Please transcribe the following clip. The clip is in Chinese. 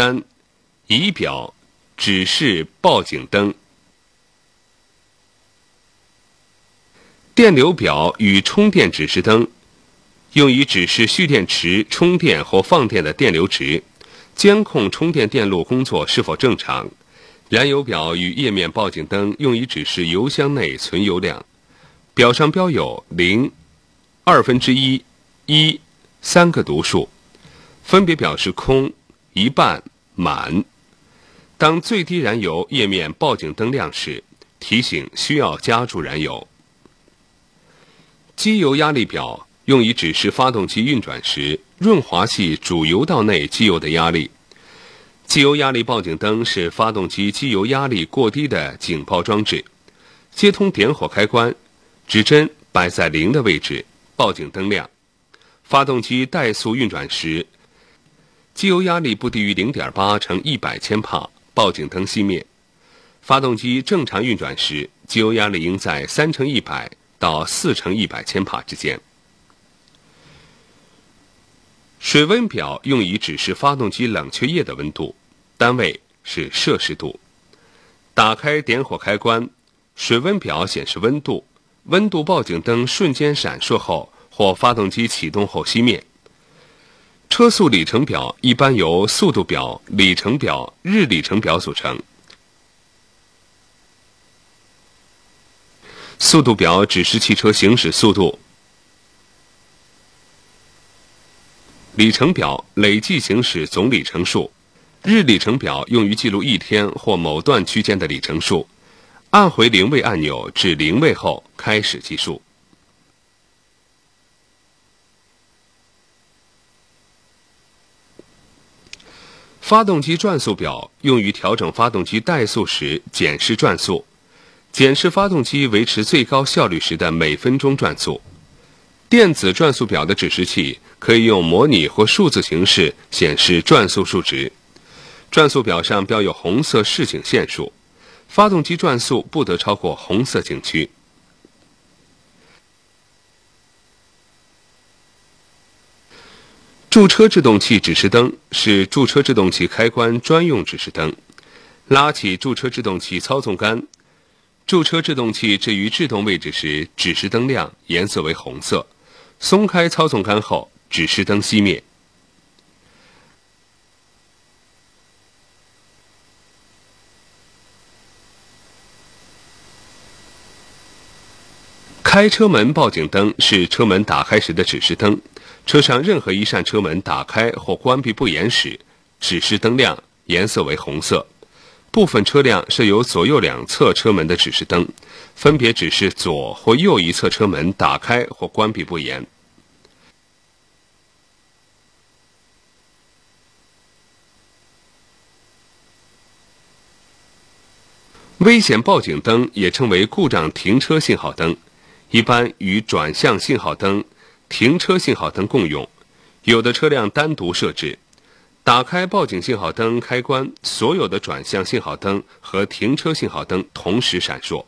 三、仪表、指示报警灯。电流表与充电指示灯，用于指示蓄电池充电或放电的电流值，监控充电电路工作是否正常。燃油表与液面报警灯用于指示油箱内存油量，表上标有零、二分之一、一三个读数，分别表示空、一半、满。当最低燃油液面报警灯亮时，提醒需要加注燃油。机油压力表用于指示发动机运转时润滑系主油道内机油的压力。机油压力报警灯是发动机机油压力过低的警报装置。接通点火开关，指针摆在零的位置，报警灯亮。发动机怠速运转时，机油压力不低于零点八乘一百千帕，报警灯熄灭。发动机正常运转时，机油压力应在三乘一百。到四乘一百千帕之间。水温表用以指示发动机冷却液的温度，单位是摄氏度。打开点火开关，水温表显示温度，温度报警灯瞬间闪烁后或发动机启动后熄灭。车速里程表一般由速度表、里程表、日里程表组成。速度表指示汽车行驶速度，里程表累计行驶总里程数，日里程表用于记录一天或某段区间的里程数。按回零位按钮至零位后开始计数。发动机转速表用于调整发动机怠速时检视转速。检视发动机维持最高效率时的每分钟转速。电子转速表的指示器可以用模拟或数字形式显示转速数值。转速表上标有红色示警线数，发动机转速不得超过红色警区。驻车制动器指示灯是驻车制动器开关专用指示灯。拉起驻车制动器操纵杆。驻车制动器置于制动位置时，指示灯亮，颜色为红色；松开操纵杆后，指示灯熄灭。开车门报警灯是车门打开时的指示灯，车上任何一扇车门打开或关闭不严时，指示灯亮，颜色为红色。部分车辆设有左右两侧车门的指示灯，分别指示左或右一侧车门打开或关闭不严。危险报警灯也称为故障停车信号灯，一般与转向信号灯、停车信号灯共用，有的车辆单独设置。打开报警信号灯开关，所有的转向信号灯和停车信号灯同时闪烁。